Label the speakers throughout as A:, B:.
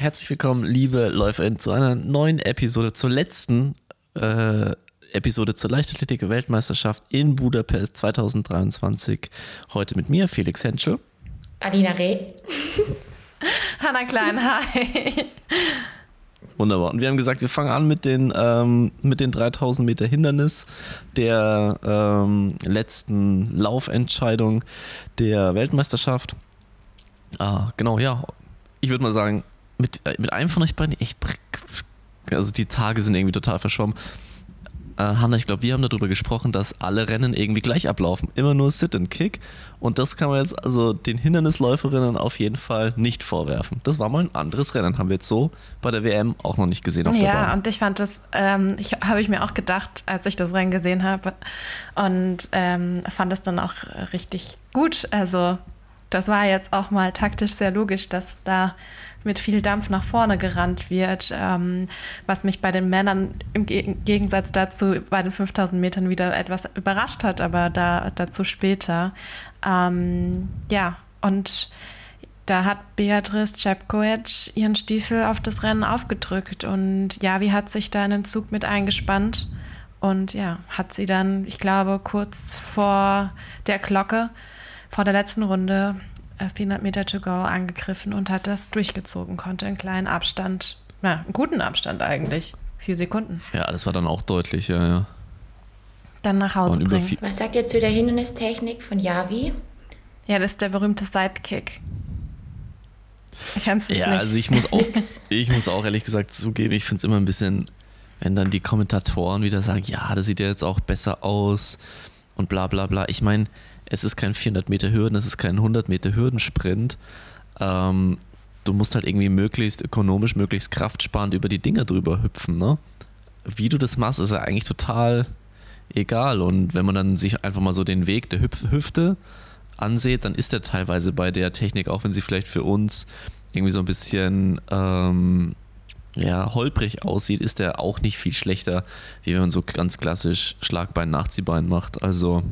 A: herzlich willkommen, liebe LäuferInnen, zu einer neuen Episode, zur letzten äh, Episode zur Leichtathletik-Weltmeisterschaft in Budapest 2023. Heute mit mir, Felix Henschel.
B: Alina Reh.
C: Hanna Klein, hi.
A: Wunderbar. Und wir haben gesagt, wir fangen an mit den, ähm, mit den 3000 Meter Hindernis der ähm, letzten Laufentscheidung der Weltmeisterschaft. Ah, genau, ja. Ich würde mal sagen, mit, äh, mit einem von euch beiden, ich, also die Tage sind irgendwie total verschwommen. Äh, Hanna, ich glaube, wir haben darüber gesprochen, dass alle Rennen irgendwie gleich ablaufen. Immer nur Sit and Kick. Und das kann man jetzt also den Hindernisläuferinnen auf jeden Fall nicht vorwerfen. Das war mal ein anderes Rennen. Haben wir jetzt so bei der WM auch noch nicht gesehen auf
C: ja,
A: der Bahn.
C: Ja, und ich fand das, ähm, ich, habe ich mir auch gedacht, als ich das Rennen gesehen habe. Und ähm, fand es dann auch richtig gut. Also, das war jetzt auch mal taktisch sehr logisch, dass da mit viel Dampf nach vorne gerannt wird, ähm, was mich bei den Männern im Gegensatz dazu bei den 5000 Metern wieder etwas überrascht hat, aber da, dazu später. Ähm, ja, und da hat Beatrice Cepkovic ihren Stiefel auf das Rennen aufgedrückt und Javi hat sich da in den Zug mit eingespannt und ja, hat sie dann, ich glaube, kurz vor der Glocke, vor der letzten Runde 400 Meter to go angegriffen und hat das durchgezogen, konnte einen kleinen Abstand, ja, einen guten Abstand eigentlich, vier Sekunden.
A: Ja, das war dann auch deutlich, ja, ja.
C: Dann nach Hause bringen.
B: Was sagt ihr zu der Hindernistechnik von Yavi?
C: Ja, das ist der berühmte Sidekick.
A: Kennst du ja, nicht? also ich muss auch, ich muss auch ehrlich gesagt zugeben, ich finde es immer ein bisschen, wenn dann die Kommentatoren wieder sagen, ja, das sieht ja jetzt auch besser aus und bla bla bla. Ich meine, es ist kein 400 Meter Hürden, es ist kein 100 Meter Hürdensprint. Ähm, du musst halt irgendwie möglichst ökonomisch, möglichst kraftsparend über die Dinger drüber hüpfen. Ne? Wie du das machst, ist ja eigentlich total egal. Und wenn man dann sich einfach mal so den Weg der Hüpf Hüfte ansieht, dann ist der teilweise bei der Technik, auch wenn sie vielleicht für uns irgendwie so ein bisschen ähm, ja, holprig aussieht, ist der auch nicht viel schlechter, wie wenn man so ganz klassisch Schlagbein, Nachziehbein macht. Also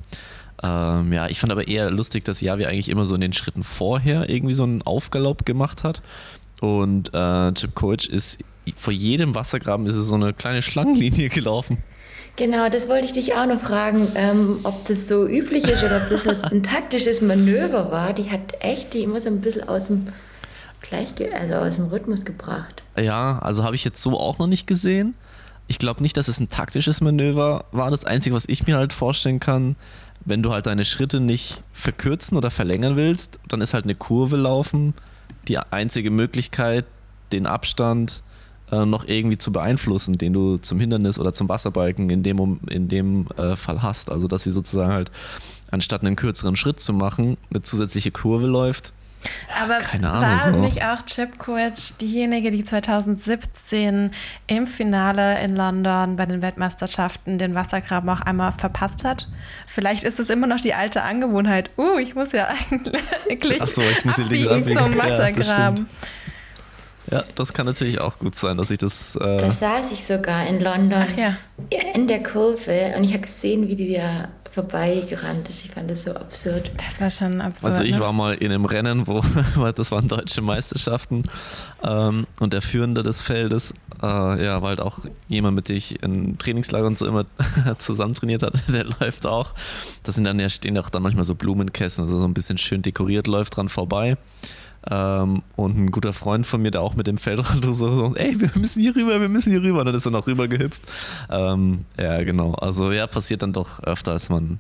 A: ähm, ja, ich fand aber eher lustig, dass Javi eigentlich immer so in den Schritten vorher irgendwie so einen Aufgalopp gemacht hat. Und äh, Chip Coach ist vor jedem Wassergraben ist es so eine kleine Schlangenlinie gelaufen.
B: Genau, das wollte ich dich auch noch fragen, ähm, ob das so üblich ist oder ob das halt ein taktisches Manöver war. Die hat echt die immer so ein bisschen aus dem Gleichge also aus dem Rhythmus gebracht.
A: Ja, also habe ich jetzt so auch noch nicht gesehen. Ich glaube nicht, dass es ein taktisches Manöver war. Das Einzige, was ich mir halt vorstellen kann, wenn du halt deine Schritte nicht verkürzen oder verlängern willst, dann ist halt eine Kurve laufen die einzige Möglichkeit, den Abstand äh, noch irgendwie zu beeinflussen, den du zum Hindernis oder zum Wasserbalken in dem, in dem äh, Fall hast. Also dass sie sozusagen halt, anstatt einen kürzeren Schritt zu machen, eine zusätzliche Kurve läuft
C: aber Keine Ahnung, war so. nicht auch Chip Coach diejenige, die 2017 im Finale in London bei den Weltmeisterschaften den Wassergraben auch einmal verpasst hat? Vielleicht ist es immer noch die alte Angewohnheit. Uh, ich muss ja eigentlich
A: Ach so, ich muss
C: abbiegen links zum Wassergraben.
A: Ja, ja, das kann natürlich auch gut sein, dass ich das.
B: Äh das saß ich sogar in London. Ach ja. In der Kurve und ich habe gesehen, wie die da vorbeigerannt ist. Ich fand das so absurd.
C: Das war schon absurd.
A: Also ich
C: ne?
A: war mal in einem Rennen, wo das waren deutsche Meisterschaften ähm, und der Führende des Feldes, äh, ja, war halt auch jemand, mit dem ich in Trainingslager und so immer zusammen trainiert hatte, der läuft auch. Das sind dann ja stehen auch dann manchmal so Blumenkästen, also so ein bisschen schön dekoriert, läuft dran vorbei. Ähm, und ein guter Freund von mir, der auch mit dem Feldrand so, so, ey, wir müssen hier rüber, wir müssen hier rüber. Und dann ist er noch rüber gehüpft. Ähm, ja, genau. Also ja, passiert dann doch öfter, als man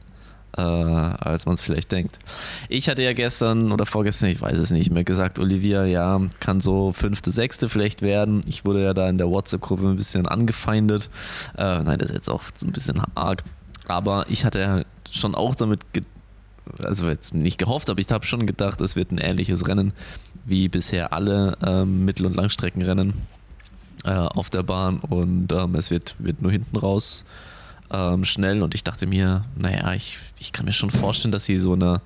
A: äh, es vielleicht denkt. Ich hatte ja gestern oder vorgestern, ich weiß es nicht mehr, gesagt, Olivia, ja, kann so fünfte, sechste vielleicht werden. Ich wurde ja da in der WhatsApp-Gruppe ein bisschen angefeindet. Äh, nein, das ist jetzt auch so ein bisschen arg. Aber ich hatte ja schon auch damit also jetzt nicht gehofft, aber ich habe schon gedacht, es wird ein ähnliches Rennen wie bisher alle ähm, Mittel- und Langstreckenrennen äh, auf der Bahn und ähm, es wird, wird nur hinten raus ähm, schnell und ich dachte mir, naja, ich, ich kann mir schon vorstellen, dass sie so eine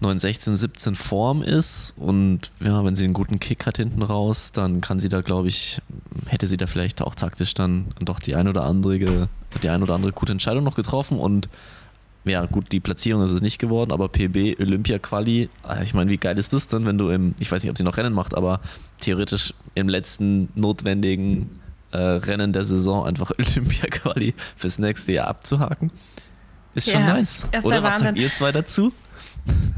A: 916, 17 Form ist und ja, wenn sie einen guten Kick hat hinten raus, dann kann sie da, glaube ich, hätte sie da vielleicht auch taktisch dann doch die ein oder andere, die ein oder andere gute Entscheidung noch getroffen und ja gut, die Platzierung ist es nicht geworden, aber PB, Olympia-Quali, ah, ich meine, wie geil ist das denn, wenn du im, ich weiß nicht, ob sie noch Rennen macht, aber theoretisch im letzten notwendigen äh, Rennen der Saison einfach Olympia-Quali fürs nächste Jahr abzuhaken? Ist schon
C: Ja,
A: nice.
C: ist
A: Oder
C: der
A: was sagt ihr zwei dazu?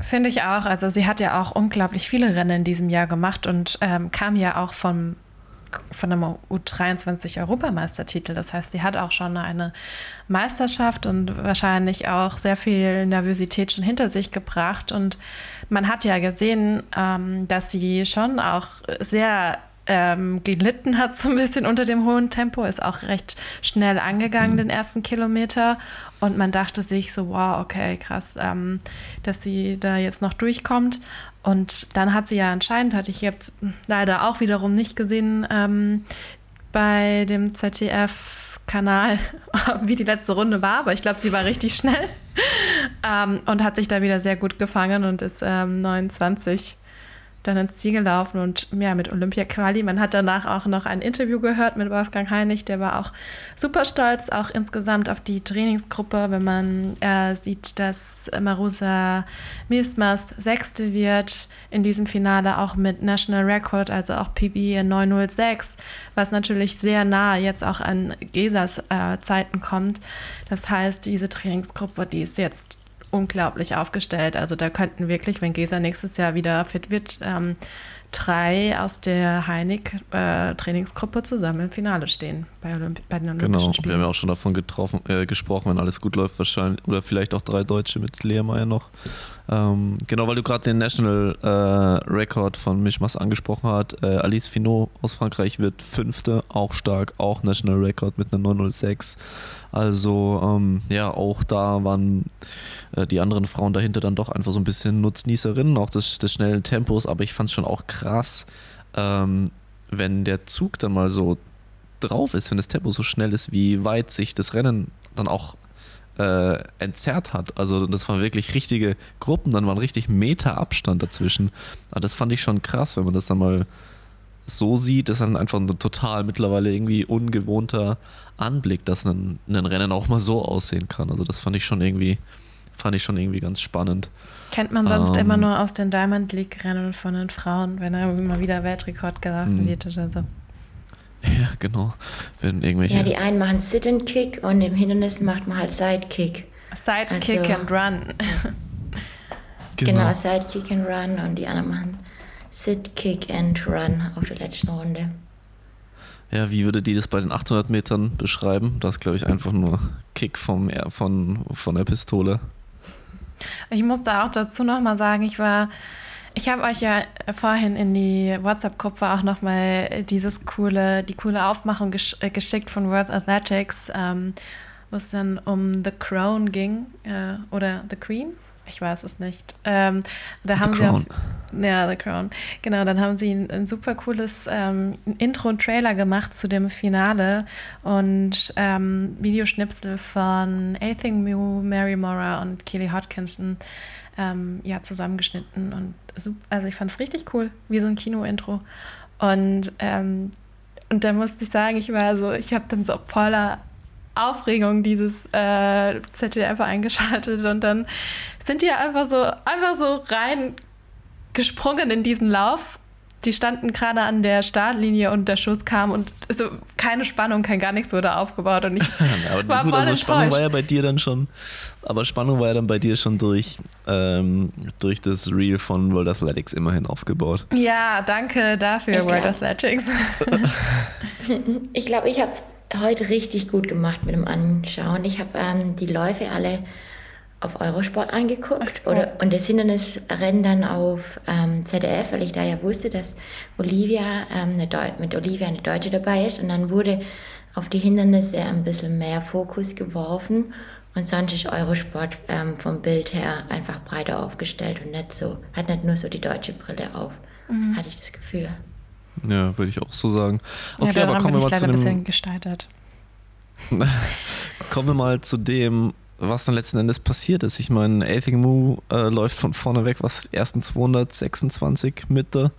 C: Finde ich auch. Also sie hat ja auch unglaublich viele Rennen in diesem Jahr gemacht und ähm, kam ja auch vom, von einem U23-Europameistertitel. Das heißt, sie hat auch schon eine Meisterschaft und wahrscheinlich auch sehr viel Nervosität schon hinter sich gebracht. Und man hat ja gesehen, ähm, dass sie schon auch sehr ähm, gelitten hat, so ein bisschen unter dem hohen Tempo, ist auch recht schnell angegangen, den ersten Kilometer. Und man dachte sich so, wow, okay, krass, ähm, dass sie da jetzt noch durchkommt. Und dann hat sie ja anscheinend, hatte ich jetzt leider auch wiederum nicht gesehen, ähm, bei dem ZDF-Kanal, wie die letzte Runde war, aber ich glaube, sie war richtig schnell ähm, und hat sich da wieder sehr gut gefangen und ist ähm, 29 dann ins Ziel gelaufen und ja, mit Olympia Quali. Man hat danach auch noch ein Interview gehört mit Wolfgang Heinig, der war auch super stolz, auch insgesamt auf die Trainingsgruppe, wenn man äh, sieht, dass Marusa Miesmas Sechste wird in diesem Finale auch mit National Record, also auch PB in 906, was natürlich sehr nah jetzt auch an Gesas äh, Zeiten kommt. Das heißt, diese Trainingsgruppe, die ist jetzt unglaublich aufgestellt. Also da könnten wirklich, wenn Gesa nächstes Jahr wieder fit wird, ähm, drei aus der Heinig-Trainingsgruppe zusammen im Finale stehen bei, Olympi bei den Olympischen
A: Genau, wir haben
C: Spielen.
A: ja auch schon davon getroffen, äh, gesprochen, wenn alles gut läuft, wahrscheinlich. Oder vielleicht auch drei Deutsche mit Lehrmeier noch. Ähm, genau, weil du gerade den National äh, Record von Mischmas angesprochen hast. Äh, Alice Finot aus Frankreich wird Fünfte, auch stark, auch National Record mit einer 906. Also, ähm, ja, auch da waren äh, die anderen Frauen dahinter dann doch einfach so ein bisschen Nutznießerinnen, auch des, des schnellen Tempos. Aber ich fand es schon auch krass, ähm, wenn der Zug dann mal so drauf ist, wenn das Tempo so schnell ist, wie weit sich das Rennen dann auch äh, entzerrt hat. Also das waren wirklich richtige Gruppen, dann waren richtig Meter Abstand dazwischen. Aber das fand ich schon krass, wenn man das dann mal so sieht, das ist dann einfach ein total mittlerweile irgendwie ungewohnter Anblick, dass ein, ein Rennen auch mal so aussehen kann. Also das fand ich schon irgendwie, fand ich schon irgendwie ganz spannend.
C: Kennt man sonst
A: Ähm.
C: immer nur aus den Diamond League-Rennen von den Frauen, wenn da immer wieder Weltrekord gelaufen
A: Mhm.
C: wird oder so.
A: Ja, genau. Wenn irgendwelche.
B: Ja, die einen machen Sit-and-Kick und im Hindernis macht man halt Sidekick.
C: Sidekick
B: Also-
C: and Run.
B: Genau, Sidekick and Run und die anderen machen Sit, Kick and Run auf der letzten Runde.
A: Ja, wie würde die das bei den 800 Metern beschreiben? Das ist, glaube ich, einfach nur Kick vom, von, von der Pistole.
C: Ich muss da auch dazu nochmal sagen, ich war, ich habe euch ja vorhin in die WhatsApp-Gruppe auch nochmal dieses coole, die coole Aufmachung gesch äh, geschickt von Worth Athletics, ähm, wo es dann um The Crown ging äh, oder The Queen. Ich weiß es nicht. Ähm, da
A: The
C: haben
A: Crown.
C: sie auf, ja, The Crown. Genau, dann haben sie ein, ein super cooles ähm, Intro und Trailer gemacht zu dem Finale und ähm, Videoschnipsel von Athing Mew, Mary Mora und Kelly Hodkinson ähm, ja, zusammengeschnitten. Und also ich fand es richtig cool, wie so ein Kino-Intro. Und, ähm, und da musste ich sagen, ich war so, ich habe dann so voller Aufregung dieses äh, ZDF eingeschaltet und dann sind die einfach so, einfach so rein gesprungen in diesen Lauf. Die standen gerade an der Startlinie und der Schuss kam und so keine Spannung, kein gar nichts wurde aufgebaut und ich
A: aber
C: war
A: gut,
C: voll
A: also Spannung
C: enttäuscht.
A: war ja bei dir dann schon, aber Spannung war ja dann bei dir schon durch, ähm, durch das Reel von World Athletics immerhin aufgebaut.
C: Ja, danke dafür,
B: Ich
C: World
B: glaub-
C: Athletics.
B: Ich glaube, ich habe es heute richtig gut gemacht mit dem Anschauen. Ich habe ähm, die Läufe alle auf Eurosport angeguckt
C: cool.
B: oder, und das Hindernisrennen dann auf ähm, ZDF, weil ich da ja wusste, dass Olivia ähm, mit Olivia eine Deutsche dabei ist. Und dann wurde auf die Hindernisse ein bisschen mehr Fokus geworfen. Und sonst ist Eurosport ähm, vom Bild her einfach breiter aufgestellt und nicht so, hat nicht nur so die deutsche Brille auf, hatte ich das Gefühl.
A: Ja, würde ich auch so sagen.
C: ja,
A: Okay, aber
C: daran
A: kommen wir mal zu
C: leider ein bisschen
A: dem,
C: gesteitert.
A: kommen wir mal zu dem, was dann letzten Endes passiert ist. Ich meine, Athing Mu äh, läuft von vorne weg, was ersten 226 Mitte,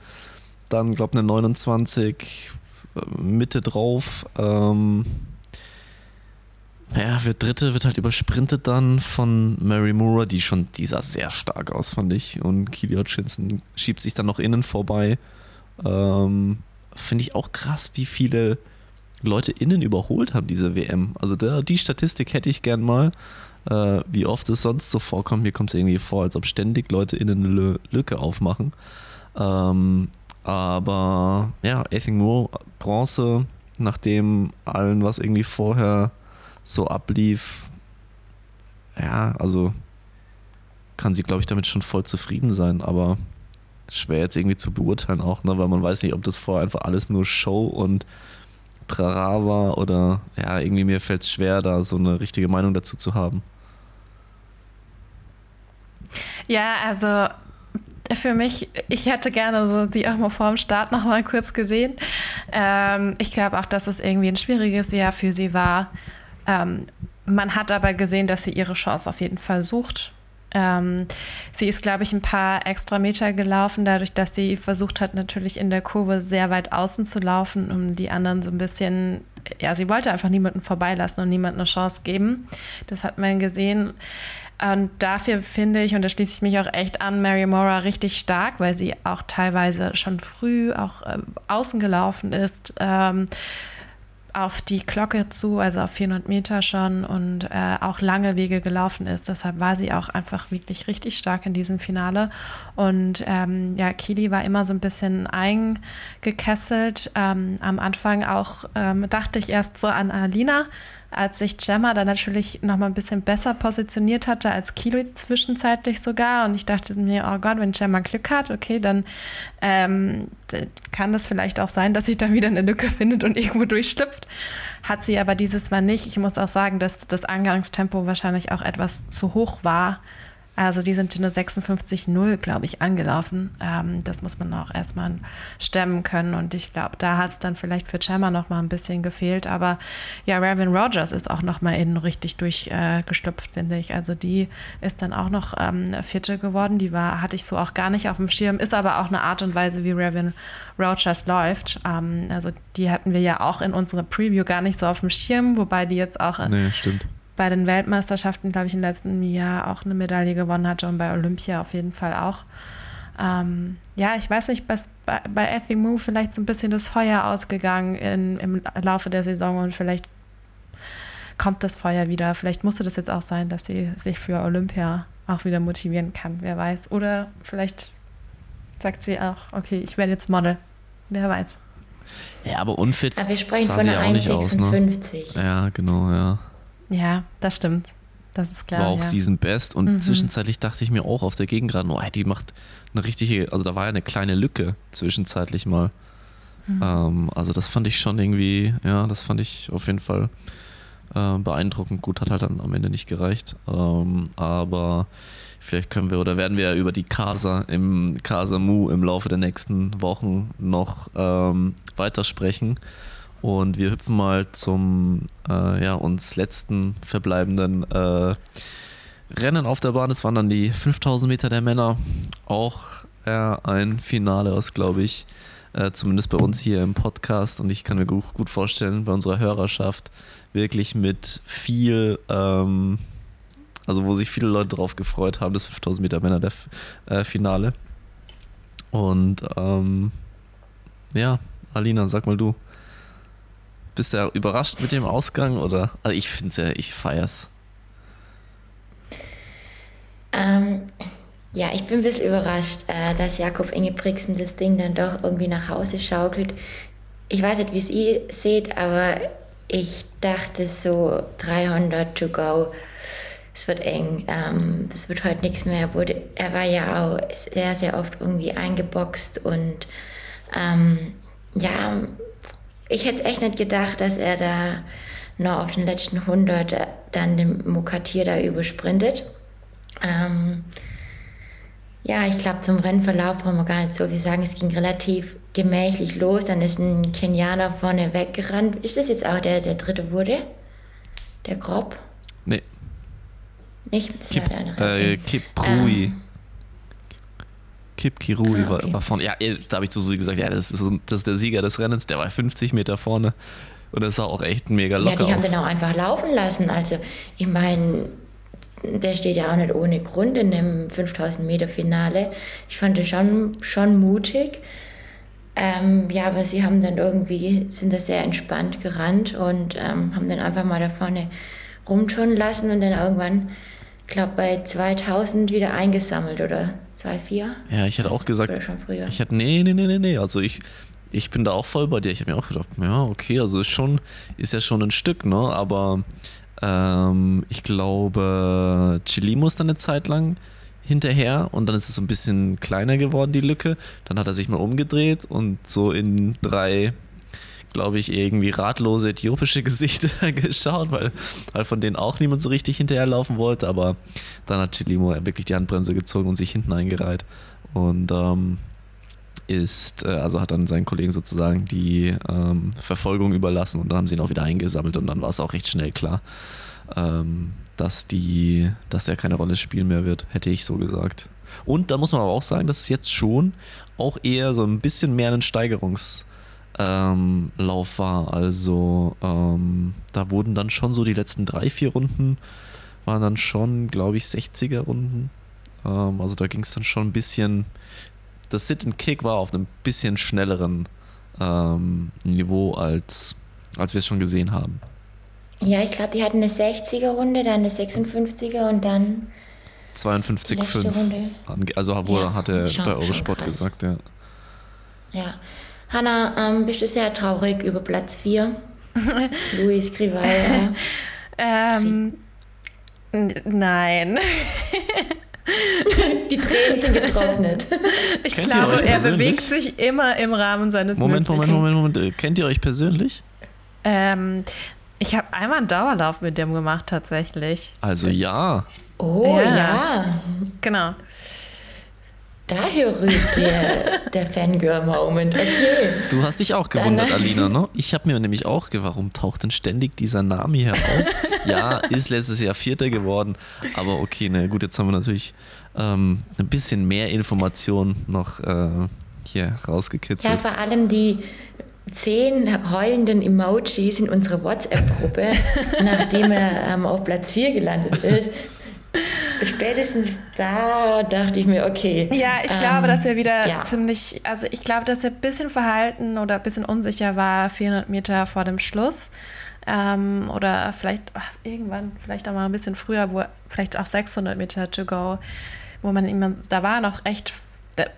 A: dann glaube eine 29 äh, Mitte drauf. Ähm, ja, wird Dritte, wird halt übersprintet dann von Mary Moore, die schon, die sehr stark aus, fand ich. Und Keely Hutchinson schiebt sich dann noch innen vorbei. Ähm, Finde ich auch krass, wie viele Leute innen überholt haben, diese WM. Also der, die Statistik hätte ich gern mal. Äh, wie oft es sonst so vorkommt. Mir kommt es irgendwie vor, als ob ständig Leute innen eine Lücke aufmachen. Ähm, aber ja, Ething Moore, Bronze, nachdem allen, was irgendwie vorher so ablief, ja, also kann sie, glaube ich, damit schon voll zufrieden sein, aber schwer jetzt irgendwie zu beurteilen auch, ne, weil man weiß nicht, ob das vorher einfach alles nur Show und Trara war oder ja, irgendwie mir fällt es schwer, da so eine richtige Meinung dazu zu haben.
C: Ja, also für mich, ich hätte gerne so die auch mal vor dem Start noch mal kurz gesehen. Ähm, ich glaube auch, dass es irgendwie ein schwieriges Jahr für sie war. Ähm, man hat aber gesehen, dass sie ihre Chance auf jeden Fall sucht. Ähm, sie ist, glaube ich, ein paar extra Meter gelaufen, dadurch, dass sie versucht hat, natürlich in der Kurve sehr weit außen zu laufen, um die anderen so ein bisschen, ja, sie wollte einfach niemanden vorbeilassen und niemanden eine Chance geben. Das hat man gesehen. Und dafür finde ich, und da schließe ich mich auch echt an, Mary Mora richtig stark, weil sie auch teilweise schon früh auch äh, außen gelaufen ist. Ähm, auf die Glocke zu, also auf 400 Meter schon und äh, auch lange Wege gelaufen ist. Deshalb war sie auch einfach wirklich richtig stark in diesem Finale. Und ähm, ja, Kili war immer so ein bisschen eingekesselt. Ähm, am Anfang auch ähm, dachte ich erst so an Alina, als sich Gemma dann natürlich noch mal ein bisschen besser positioniert hatte als Kilo zwischenzeitlich sogar. Und ich dachte mir, oh Gott, wenn Gemma Glück hat, okay, dann ähm, kann das vielleicht auch sein, dass sie dann wieder eine Lücke findet und irgendwo durchschlüpft. Hat sie aber dieses Mal nicht. Ich muss auch sagen, dass das Angangstempo wahrscheinlich auch etwas zu hoch war also die sind in eine 56-0, glaube ich, angelaufen. Ähm, das muss man auch erstmal stemmen können. Und ich glaube, da hat es dann vielleicht für Chandler noch mal ein bisschen gefehlt. Aber ja, Raven Rogers ist auch noch mal innen richtig durchgestopft, äh, finde ich. Also die ist dann auch noch ähm, Vierte geworden. Die war, hatte ich so auch gar nicht auf dem Schirm. Ist aber auch eine Art und Weise, wie Raven Rogers läuft. Ähm, also die hatten wir ja auch in unserer Preview gar nicht so auf dem Schirm, wobei die jetzt auch
A: nee, stimmt
C: bei den Weltmeisterschaften, glaube ich, im letzten Jahr auch eine Medaille gewonnen hatte und bei Olympia auf jeden Fall auch. Ähm, ja, ich weiß nicht, was bei, bei Ethy Moo vielleicht so ein bisschen das Feuer ausgegangen in, im Laufe der Saison und vielleicht kommt das Feuer wieder. Vielleicht musste das jetzt auch sein, dass sie sich für Olympia auch wieder motivieren kann, wer weiß. Oder vielleicht sagt sie auch, okay, ich werde jetzt Model. Wer weiß.
A: Ja, aber unfit.
B: Aber wir sprechen von einer 1,56.
A: Ne? Ja, genau, ja.
C: Ja, das stimmt. Das ist klar.
A: War auch
C: ja.
A: Season Best und mhm. zwischenzeitlich dachte ich mir auch auf der Gegengrad, oh, die macht eine richtige, also da war ja eine kleine Lücke zwischenzeitlich mal. Mhm. Ähm, also das fand ich schon irgendwie, ja, das fand ich auf jeden Fall äh, beeindruckend. Gut, hat halt dann am Ende nicht gereicht. Ähm, aber vielleicht können wir oder werden wir über die Casa im Casa Mu im Laufe der nächsten Wochen noch ähm, weitersprechen. Und wir hüpfen mal zum äh, ja, uns letzten verbleibenden äh, Rennen auf der Bahn. Es waren dann die 5000 Meter der Männer. Auch ja, ein Finale, was glaube ich, äh, zumindest bei uns hier im Podcast und ich kann mir gut, gut vorstellen, bei unserer Hörerschaft wirklich mit viel, ähm, also wo sich viele Leute drauf gefreut haben, das 5000 Meter Männer der äh, Finale. Und ähm, ja, Alina, sag mal du. Bist du überrascht mit dem Ausgang oder? Also ich finde es ja, ich feier's.
B: Ähm, ja, ich bin ein bisschen überrascht, äh, dass Jakob Ingebrigtsen das Ding dann doch irgendwie nach Hause schaukelt. Ich weiß nicht, wie es ihr seht, aber ich dachte so 300 to go. Es wird eng. Ähm, das wird heute nichts mehr. er war ja auch sehr, sehr oft irgendwie eingeboxt und ähm, ja, ich hätte es echt nicht gedacht, dass er da noch auf den letzten 100 äh, dann den Mukatir da übersprintet. Ähm, ja, ich glaube, zum Rennverlauf brauchen wir gar nicht so viel sagen. Es ging relativ gemächlich los. Dann ist ein Kenianer vorne weggerannt. Ist das jetzt auch der, der dritte wurde? Der Grob?
A: Nee.
B: Nicht? Das
A: Kip, war der andere. Äh, Kip Rui. Ähm, Kip Kirui ah, okay. war, war vorne. Ja, da habe ich zu Susi gesagt, ja, das ist, das ist der Sieger des Rennens, der war 50 Meter vorne. Und das sah auch echt mega locker
B: Ja, die haben
A: auf.
B: den auch einfach laufen lassen. Also, ich meine, der steht ja auch nicht ohne Grund in einem 5000 Meter Finale. Ich fand das schon, schon mutig. Ähm, ja, aber sie haben dann irgendwie, sind da sehr entspannt gerannt und ähm, haben dann einfach mal da vorne rumturnen lassen und dann irgendwann, glaube, bei 2000 wieder eingesammelt oder 2,4.
A: Ja, ich hätte
B: Das
A: auch gesagt,
B: Oder schon früher.
A: ich hätte, nee, nee, nee, nee, nee. Also ich, ich bin da auch voll bei dir. Ich habe mir auch gedacht, ja, okay, also ist schon, ist ja schon ein Stück, ne? Aber ähm, ich glaube, Chili muss dann eine Zeit lang hinterher und dann ist es so ein bisschen kleiner geworden, die Lücke. Dann hat er sich mal umgedreht und so in drei, glaube ich, irgendwie ratlose äthiopische Gesichter geschaut, weil, weil von denen auch niemand so richtig hinterherlaufen wollte. Aber dann hat Chilimo wirklich die Handbremse gezogen und sich hinten eingereiht. Und ähm, ist, äh, also hat dann seinen Kollegen sozusagen die ähm, Verfolgung überlassen und dann haben sie ihn auch wieder eingesammelt und dann war es auch recht schnell klar, ähm, dass die, dass der keine Rolle spielen mehr wird, hätte ich so gesagt. Und da muss man aber auch sagen, dass es jetzt schon auch eher so ein bisschen mehr ein Steigerungs- ähm, Lauf war. Also ähm, da wurden dann schon so die letzten drei, vier Runden waren dann schon, glaube ich, 60er Runden. Ähm, also da ging es dann schon ein bisschen. Das Sit and Kick war auf einem bisschen schnelleren ähm, Niveau, als, als wir es schon gesehen haben.
B: Ja, ich glaube, die hatten eine 60er-Runde, dann eine 56er und dann
A: 52,5.
B: Letzte Runde.
A: ange- Also wo
B: Ja,
A: hatte
B: schon-
A: bei Eurosport gesagt, ja.
B: Ja. Hanna, ähm, bist du sehr traurig über Platz 4? Luis Grivaya.
C: Ähm, nein.
B: Die Tränen sind getrocknet.
C: Ich
A: Kennt
C: glaube, er bewegt sich immer im Rahmen seines
A: Moment, Moment,
C: Möglichen.
A: Moment, Moment. Äh, Kennt ihr euch persönlich?
C: Ähm, ich habe einmal einen Dauerlauf mit dem gemacht, tatsächlich.
A: Also ja.
B: Oh
C: Ja.
B: ja,
C: Genau.
B: Daher rührt der, der Fangirl-Moment. Okay.
A: Du hast dich auch gewundert,
B: Dann-
A: Alina, ne? Ich habe mir nämlich auch ge- warum taucht denn ständig dieser Name hier auf? ja, ist letztes Jahr Vierter geworden, aber okay, na gut, jetzt haben wir natürlich ähm, ein bisschen mehr Information noch äh, hier
B: Ja,
A: rausgekitzelt.
B: vor allem die zehn heulenden Emojis in unserer WhatsApp-Gruppe, nachdem er ähm, auf Platz 4 gelandet ist. Spätestens da dachte ich mir, okay.
C: Ja, ich
B: ähm,
C: glaube, dass er wieder
B: ja.
C: ziemlich, also ich glaube, dass er ein bisschen verhalten oder ein bisschen unsicher war, 400 Meter vor dem Schluss. Ähm, oder vielleicht ach, irgendwann, vielleicht auch mal ein bisschen früher, wo vielleicht auch 600 Meter to go, wo man ihm, da war noch echt,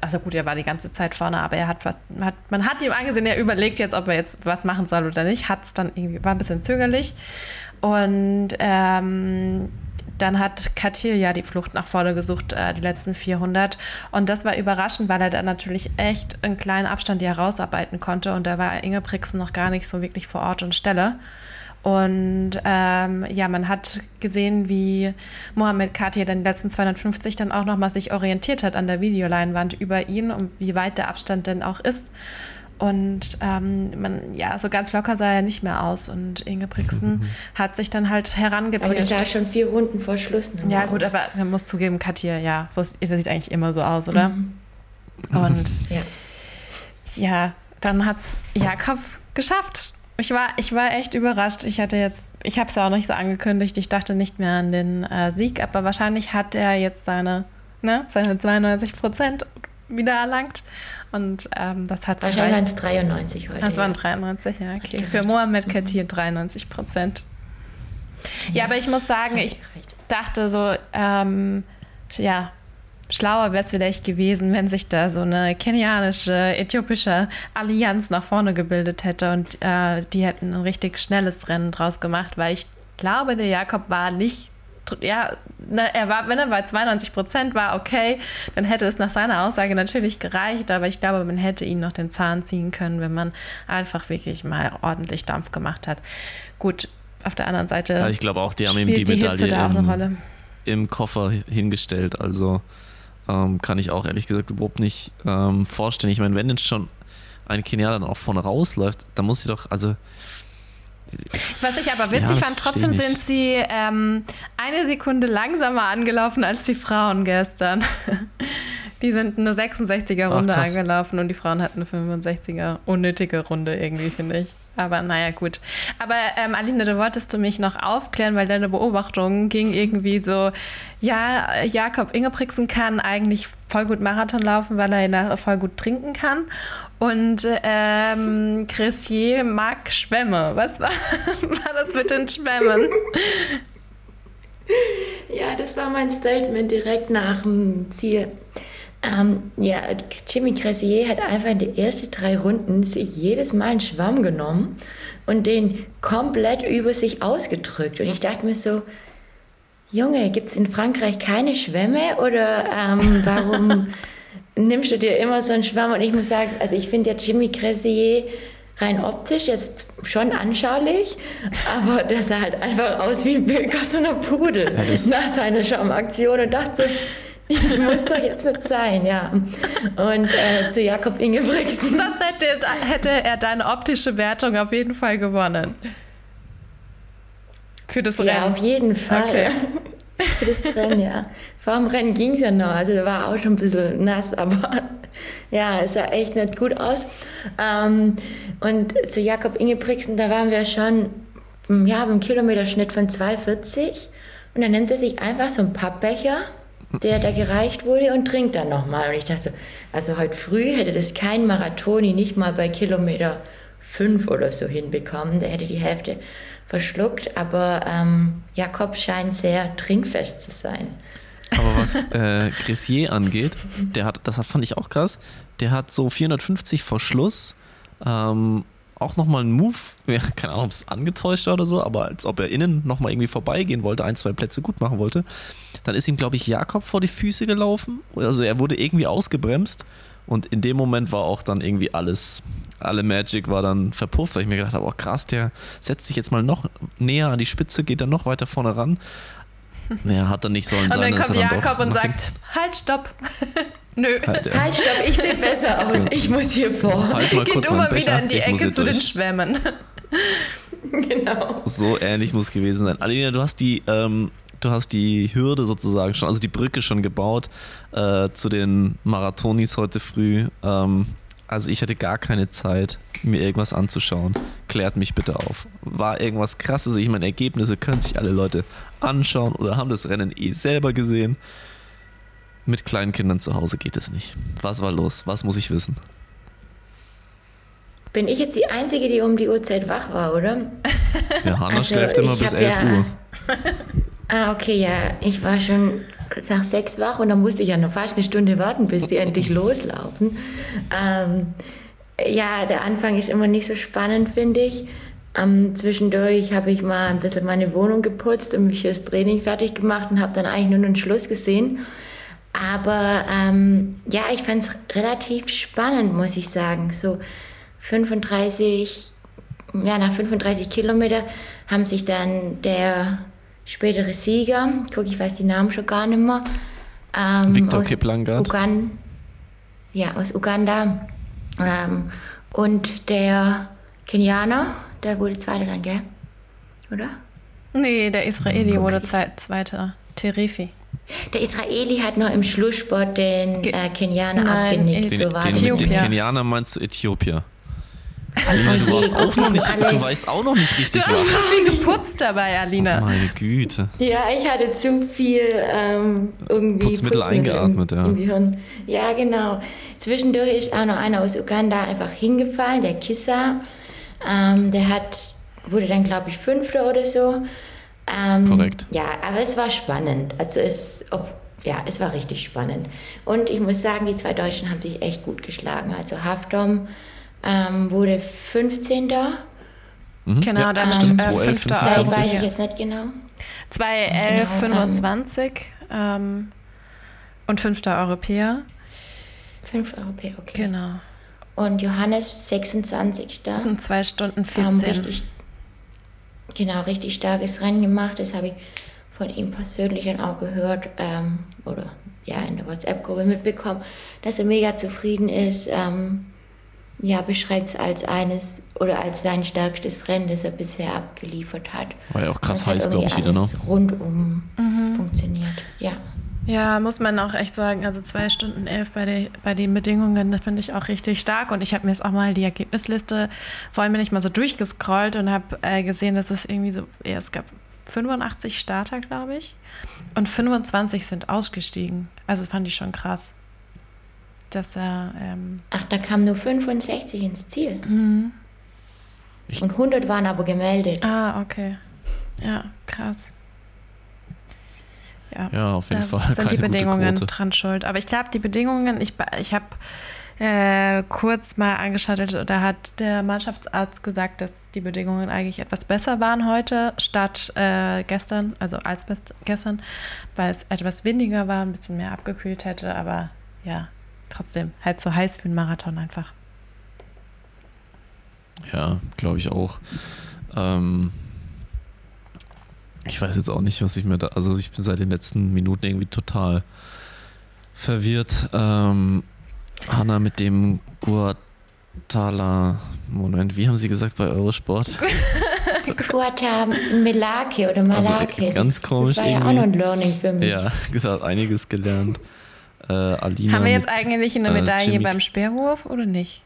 C: also gut, er war die ganze Zeit vorne, aber er hat, hat man hat ihm angesehen, er überlegt jetzt, ob er jetzt was machen soll oder nicht, hat es dann irgendwie, war ein bisschen zögerlich. Und ähm, dann hat Katir ja die Flucht nach vorne gesucht, äh, die letzten 400. Und das war überraschend, weil er dann natürlich echt einen kleinen Abstand hier rausarbeiten konnte. Und da war Inge Brixen noch gar nicht so wirklich vor Ort und Stelle. Und ähm, ja, man hat gesehen, wie Mohamed Katir die letzten 250 dann auch nochmal sich orientiert hat an der Videoleinwand über ihn und wie weit der Abstand denn auch ist. Und ähm, man, ja, so ganz locker sah er nicht mehr aus. Und Inge Brixen hat sich dann halt
B: Aber das
C: herangepirscht.
B: sah schon vier Runden vor Schluss.
C: Ja,
B: aus.
C: gut, aber man muss zugeben, Katir, ja, so ist, er sieht eigentlich immer so aus, oder? Und
B: Ja.
C: ja, dann hat's Jakob geschafft. Ich war, ich war echt überrascht. Ich hatte jetzt, ich habe es ja auch nicht so angekündigt. Ich dachte nicht mehr an den äh, Sieg, aber wahrscheinlich hat er jetzt seine, ne, seine 92 Prozent wieder erlangt. Und ähm, das hat
B: Wahrscheinlich waren es 93 heute.
C: Das waren
B: ja.
C: 93, ja, okay. Für Mohamed Katir 93 Prozent. Ja, aber ich muss sagen, ich
B: gereicht.
C: dachte so, ähm, ja, schlauer wäre es vielleicht gewesen, wenn sich da so eine kenianische, äthiopische Allianz nach vorne gebildet hätte und äh, die hätten ein richtig schnelles Rennen draus gemacht, weil ich glaube, der Jakob war nicht, ja, er war, wenn er bei 92 Prozent war, okay, dann hätte es nach seiner Aussage natürlich gereicht, aber ich glaube, man hätte ihn noch den Zahn ziehen können, wenn man einfach wirklich mal ordentlich Dampf gemacht hat. Gut, auf der anderen Seite
A: Ja, ich glaube auch, die haben ihm die
C: die
A: Medaille
C: da auch eine
A: im,
C: Rolle.
A: im Koffer hingestellt. Also ähm, kann ich auch ehrlich gesagt überhaupt nicht ähm, vorstellen. Ich meine, wenn jetzt schon ein Kenianer dann auch vorne rausläuft, dann muss sie doch, also
C: Was ich aber
A: Ja,
C: witzig
A: das
C: fand, trotzdem sind sie ähm, eine Sekunde langsamer angelaufen als die Frauen gestern. Die sind eine 66er
A: Ach,
C: Runde
A: krass.
C: angelaufen und die Frauen hatten eine 65er unnötige Runde irgendwie, finde ich. Aber naja, gut. Aber ähm, Aline, du wolltest du mich noch aufklären, weil deine Beobachtung ging irgendwie so, ja, Jakob Ingebrigtsen kann eigentlich voll gut Marathon laufen, weil er voll gut trinken kann. Und ähm, Christier mag Schwämme. Was war, war das mit den Schwämmen?
B: Ja, das war mein Statement direkt nach dem Ziel. Ähm, ja, Jimmy Cressier hat einfach in den ersten drei Runden sich jedes Mal einen Schwamm genommen und den komplett über sich ausgedrückt. Und ich dachte mir so, Junge, gibt es in Frankreich keine Schwämme oder ähm, warum nimmst du dir immer so einen Schwamm? Und ich muss sagen, also ich finde ja Jimmy Cressier rein optisch jetzt schon anschaulich, aber der sah halt einfach aus wie ein Bild aus so einer Pudel ja, nach seiner Schwammaktion und dachte so, das muss doch jetzt nicht sein, ja. Und äh, zu Jakob Ingebrigtsen.
C: Sonst hätte, hätte er deine optische Wertung auf jeden Fall gewonnen. Für das Rennen.
B: Ja, auf jeden Fall. Okay. Für das Rennen, ja. Vor dem Rennen ging es ja noch. Also da war auch schon ein bisschen nass, aber ja, es sah echt nicht gut aus. Ähm, und zu Jakob Ingebrigtsen, da waren wir schon ja, im Kilometerschnitt von 2,40. Und dann nimmt er sich einfach so einen Pappbecher der da gereicht wurde und trinkt dann nochmal. Und ich dachte so, also heute früh hätte das kein Marathoni nicht mal bei Kilometer fünf oder so hinbekommen. Der hätte die Hälfte verschluckt, aber ähm, Jakob scheint sehr trinkfest zu sein.
A: Aber was äh, Gressier angeht, der hat, das fand ich auch krass, der hat so 450 vor Schluss ähm, auch nochmal einen Move, ja, keine Ahnung, ob es angetäuscht war oder so, aber als ob er innen nochmal irgendwie vorbeigehen wollte, ein, zwei Plätze gut machen wollte. Dann ist ihm, glaube ich, Jakob vor die Füße gelaufen. Also er wurde irgendwie ausgebremst und in dem Moment war auch dann irgendwie alles, alle Magic war dann verpufft, weil ich mir gedacht habe, oh krass, der setzt sich jetzt mal noch näher an die Spitze, geht dann noch weiter vorne ran. Naja, hat dann nicht sollen sein.
C: Und dann kommt Jakob und sagt, halt, stopp. Nö.
B: Halt, ja. halt, stopp, ich sehe besser aus. Ich muss hier vor.
A: Halt mal
C: Geht
A: kurz
C: immer
A: Becher.
C: wieder in die Ecke zu durch. den Schwämmen.
B: genau.
A: So ähnlich muss gewesen sein. Alina, du hast die, ähm, du hast die Hürde sozusagen schon, also die Brücke schon gebaut äh, zu den Marathonis heute früh. Ähm, also ich hatte gar keine Zeit, mir irgendwas anzuschauen. Klärt mich bitte auf. War irgendwas krasses? Ich meine, Ergebnisse können sich alle Leute anschauen oder haben das Rennen eh selber gesehen. Mit kleinen Kindern zu Hause geht es nicht. Was war los? Was muss ich wissen?
B: Bin ich jetzt die Einzige, die um die Uhrzeit wach war, oder?
A: Ja, Hanna also, schläft immer bis 11 ja, Uhr.
B: Ah, okay, ja. Ich war schon nach sechs wach und dann musste ich ja noch fast eine Stunde warten, bis die endlich loslaufen. Ähm, ja, der Anfang ist immer nicht so spannend, finde ich. Ähm, zwischendurch habe ich mal ein bisschen meine Wohnung geputzt und mich fürs Training fertig gemacht und habe dann eigentlich nur einen Schluss gesehen. Aber ähm, ja, ich fand es relativ spannend, muss ich sagen. So 35, ja, nach 35 Kilometer haben sich dann der spätere Sieger, guck, ich weiß die Namen schon gar nicht mehr.
A: Ähm, Victor Kiplangard.
B: Ugan ja, aus Uganda. Ähm, und der Kenianer, der wurde Zweiter dann, gell? Oder?
C: Nee, der Israeli wurde Zweiter. Terifi.
B: Der Israeli hat nur im Schlusssport den äh, Kenianer Nein, abgenickt.
A: Den, so war den, den Kenianer meinst du Äthiopier? Alina, du, warst auch noch nicht, du weißt auch noch nicht richtig
C: was. Du hast zu viel geputzt dabei, Alina.
A: Oh meine Güte.
B: Ja, ich hatte zu viel ähm, irgendwie
A: Putzmittel, Putzmittel eingeatmet,
B: im,
A: ja.
B: Im Gehirn. Ja, genau. Zwischendurch ist auch noch einer aus Uganda einfach hingefallen, der Kissa. Ähm, der hat, wurde dann, glaube ich, Fünfter oder so. Ähm,
A: Korrekt.
B: Ja, aber es war spannend. Also es, ob, ja, es war richtig spannend. Und ich muss sagen, die zwei Deutschen haben sich echt gut geschlagen. Also Haftom ähm, wurde 15.
C: Mhm. Genau, ja, dann
A: stimmt,
C: äh, 5.
B: 25. Euro. weiß ich jetzt nicht genau.
C: 211, genau, 25 ähm, und 5. Europäer.
B: 5 Europäer, okay.
C: Genau.
B: Und Johannes 26.
C: Und 2 Stunden 14.
B: Ähm, richtig, genau, richtig starkes Rennen gemacht. Das habe ich von ihm persönlich dann auch gehört ähm, oder ja in der WhatsApp-Gruppe mitbekommen, dass er mega zufrieden ist. Ähm, ja, beschreibt es als eines oder als sein stärkstes Rennen, das er bisher abgeliefert hat.
A: War ja auch krass heiß, glaube ich, wieder, ne?
B: rundum mhm. funktioniert, ja.
C: Ja, muss man auch echt sagen. Also zwei Stunden elf bei, der, bei den Bedingungen, das finde ich auch richtig stark. Und ich habe mir jetzt auch mal die Ergebnisliste, vor allem bin ich mal so durchgescrollt und habe äh, gesehen, dass es irgendwie so, ja, es gab 85 Starter, glaube ich. Und 25 sind ausgestiegen. Also das fand ich schon krass. Dass er. Ähm,
B: Ach, da kamen nur 65 ins Ziel.
C: Mhm.
B: Und 100 waren aber gemeldet.
C: ah, okay. Ja, krass. Ja,
A: Ja, auf jeden
C: da
A: Fall.
C: sind die Bedingungen
A: Quote.
C: dran schuld. Aber ich glaube, die Bedingungen, ich, ich habe äh, kurz mal angeschaltet, da hat der Mannschaftsarzt gesagt, dass die Bedingungen eigentlich etwas besser waren heute statt äh, gestern, also als gestern, weil es etwas windiger war, ein bisschen mehr abgekühlt hätte, aber ja, trotzdem halt so heiß für einen Marathon einfach.
A: Ja, glaube ich auch. Ähm, ich weiß jetzt auch nicht, was ich mir da. Also, ich bin seit den letzten Minuten irgendwie total verwirrt. Ähm, Hanna mit dem Guatala. Moment, wie haben Sie gesagt bei Eurosport?
B: Guatemala oder Malake.
A: Also, ganz
B: das,
A: komisch
B: Das war ja auch
A: irgendwie.
B: noch ein Learning für mich.
A: ja, gesagt, einiges gelernt. Äh, Alina
C: Haben wir jetzt
A: mit,
C: eigentlich eine
A: äh,
C: Medaille
A: Jimmy-
C: beim Speerwurf oder nicht?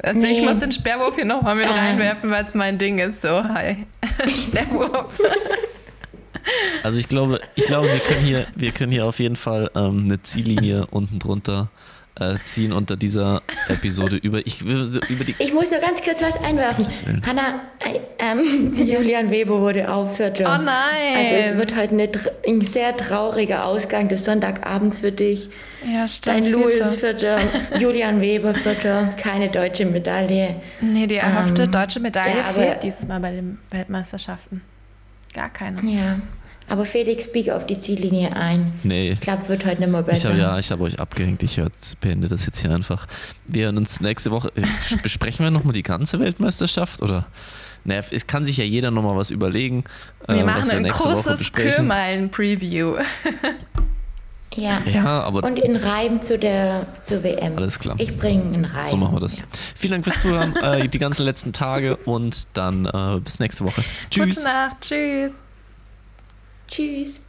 C: Also ich
B: Nee.
C: muss den Speerwurf hier nochmal mit
B: Ähm.
C: reinwerfen, weil es mein Ding ist. So, hi. Speerwurf.
A: Also ich glaube, ich glaube, wir können hier, wir können hier auf jeden Fall ähm, eine Ziellinie unten drunter äh, ziehen unter dieser Episode über ich über die
B: Ich muss nur ganz kurz was einwerfen. Hanna, äh, ähm, Julian Weber wurde auch Vierter.
C: Oh nein.
B: Also es wird halt eine, ein sehr trauriger Ausgang des Sonntagabends für dich.
C: Ja, stimmt.
B: Dein Louis
C: Vierter.
B: Julian Weber Vierter, keine deutsche Medaille.
C: Nee, die erhoffte
B: Ähm,
C: deutsche Medaille
B: ja, aber-
C: fehlt dieses Mal bei den Weltmeisterschaften. Gar keine.
B: Ja, aber Felix bieg auf die Ziellinie ein.
A: Nee.
B: Ich glaube, es wird heute nicht mehr
A: Ich
B: besser.
A: habe ja, ich habe euch abgehängt. Ich beende das jetzt hier einfach. Wir hören uns nächste Woche. äh, Besprechen wir nochmal die ganze Weltmeisterschaft oder? Naja, es kann sich ja jeder nochmal was überlegen.
C: Wir
A: äh, was
C: machen ein
A: nächste Woche
C: großes
A: besprechen.
C: Kürmeilen-Preview.
B: ja.
A: Ja, aber
B: Und in Reim zu der zur WM.
A: Alles klar.
B: Ich bringe einen Reim.
A: so machen wir das.
B: Ja.
A: Vielen Dank fürs Zuhören, äh, die ganzen letzten Tage und dann äh, bis nächste Woche. Tschüss.
C: Gute Nacht. Tschüss.
B: Tschüss.